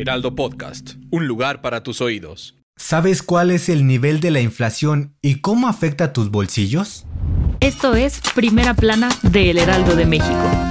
Heraldo Podcast, un lugar para tus oídos. ¿Sabes cuál es el nivel de la inflación y cómo afecta tus bolsillos? Esto es Primera Plana de El Heraldo de México.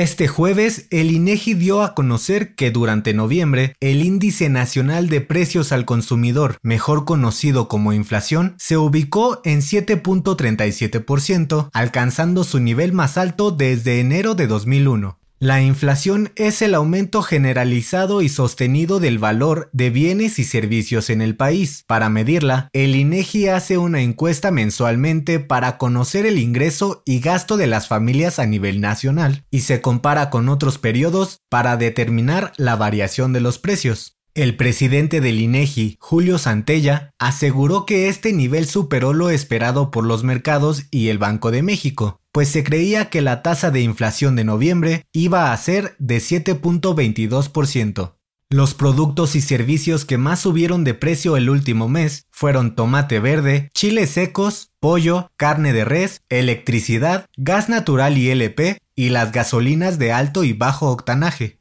Este jueves, el INEGI dio a conocer que durante noviembre, el índice nacional de precios al consumidor, mejor conocido como inflación, se ubicó en 7.37%, alcanzando su nivel más alto desde enero de 2001. La inflación es el aumento generalizado y sostenido del valor de bienes y servicios en el país. Para medirla, el INEGI hace una encuesta mensualmente para conocer el ingreso y gasto de las familias a nivel nacional y se compara con otros periodos para determinar la variación de los precios. El presidente del INEGI, Julio Santella, aseguró que este nivel superó lo esperado por los mercados y el Banco de México, pues se creía que la tasa de inflación de noviembre iba a ser de 7.22%. Los productos y servicios que más subieron de precio el último mes fueron tomate verde, chiles secos, pollo, carne de res, electricidad, gas natural y LP y las gasolinas de alto y bajo octanaje.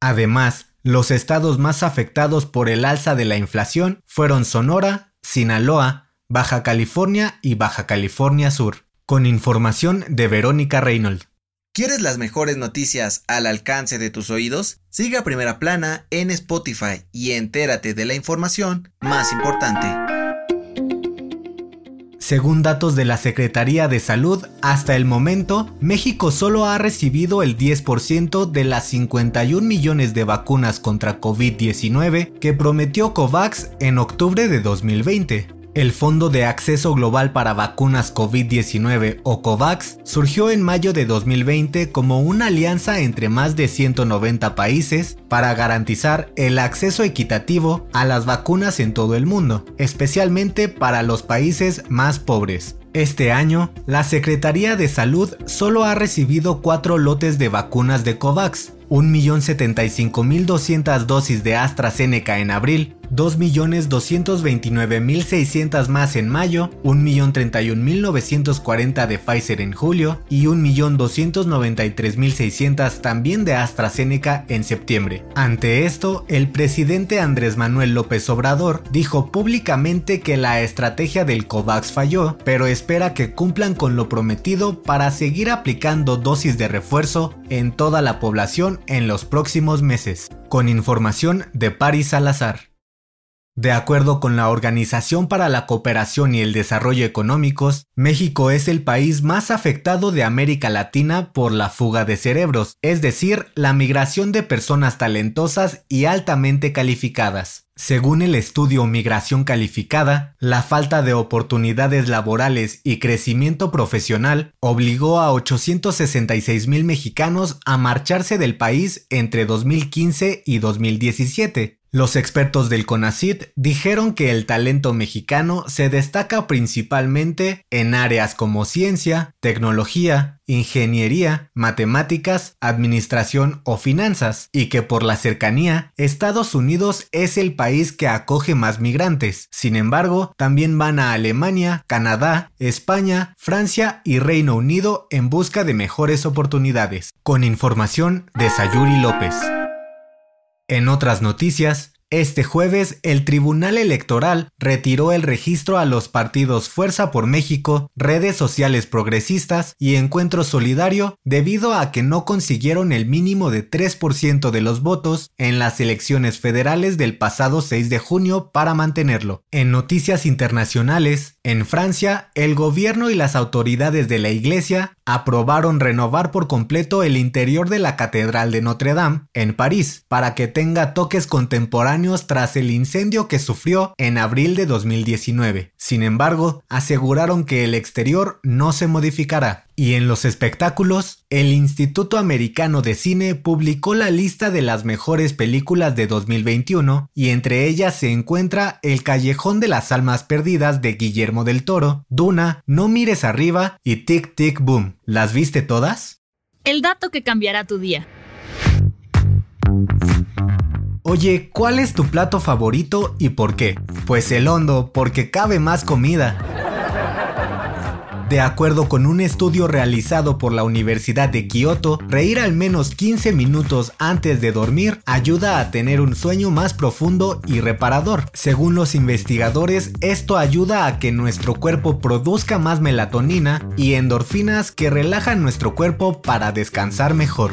Además, los estados más afectados por el alza de la inflación fueron Sonora, Sinaloa, Baja California y Baja California Sur. Con información de Verónica Reynolds. ¿Quieres las mejores noticias al alcance de tus oídos? Siga Primera Plana en Spotify y entérate de la información más importante. Según datos de la Secretaría de Salud, hasta el momento, México solo ha recibido el 10% de las 51 millones de vacunas contra COVID-19 que prometió COVAX en octubre de 2020. El Fondo de Acceso Global para Vacunas COVID-19 o COVAX surgió en mayo de 2020 como una alianza entre más de 190 países para garantizar el acceso equitativo a las vacunas en todo el mundo, especialmente para los países más pobres. Este año, la Secretaría de Salud solo ha recibido cuatro lotes de vacunas de COVAX, 1.075.200 dosis de AstraZeneca en abril, 2.229.600 más en mayo, 1.031.940 de Pfizer en julio y 1.293.600 también de AstraZeneca en septiembre. Ante esto, el presidente Andrés Manuel López Obrador dijo públicamente que la estrategia del COVAX falló, pero espera que cumplan con lo prometido para seguir aplicando dosis de refuerzo en toda la población en los próximos meses. Con información de Paris Salazar. De acuerdo con la Organización para la Cooperación y el Desarrollo Económicos, México es el país más afectado de América Latina por la fuga de cerebros, es decir, la migración de personas talentosas y altamente calificadas. Según el estudio Migración Calificada, la falta de oportunidades laborales y crecimiento profesional obligó a 866 mil mexicanos a marcharse del país entre 2015 y 2017, los expertos del CONACIT dijeron que el talento mexicano se destaca principalmente en áreas como ciencia, tecnología, ingeniería, matemáticas, administración o finanzas, y que por la cercanía, Estados Unidos es el país que acoge más migrantes. Sin embargo, también van a Alemania, Canadá, España, Francia y Reino Unido en busca de mejores oportunidades. Con información de Sayuri López. En otras noticias, este jueves el Tribunal Electoral retiró el registro a los partidos Fuerza por México, Redes Sociales Progresistas y Encuentro Solidario debido a que no consiguieron el mínimo de 3% de los votos en las elecciones federales del pasado 6 de junio para mantenerlo. En noticias internacionales, En Francia, el gobierno y las autoridades de la iglesia aprobaron renovar por completo el interior de la Catedral de Notre Dame, en París, para que tenga toques contemporáneos tras el incendio que sufrió en abril de 2019. Sin embargo, aseguraron que el exterior no se modificará. Y en los espectáculos, el Instituto Americano de Cine publicó la lista de las mejores películas de 2021 y entre ellas se encuentra El Callejón de las Almas Perdidas de Guillermo del Toro, Duna, No mires arriba y Tic Tic Boom. ¿Las viste todas? El dato que cambiará tu día. Oye, ¿cuál es tu plato favorito y por qué? Pues el hondo, porque cabe más comida. De acuerdo con un estudio realizado por la Universidad de Kioto, reír al menos 15 minutos antes de dormir ayuda a tener un sueño más profundo y reparador. Según los investigadores, esto ayuda a que nuestro cuerpo produzca más melatonina y endorfinas que relajan nuestro cuerpo para descansar mejor.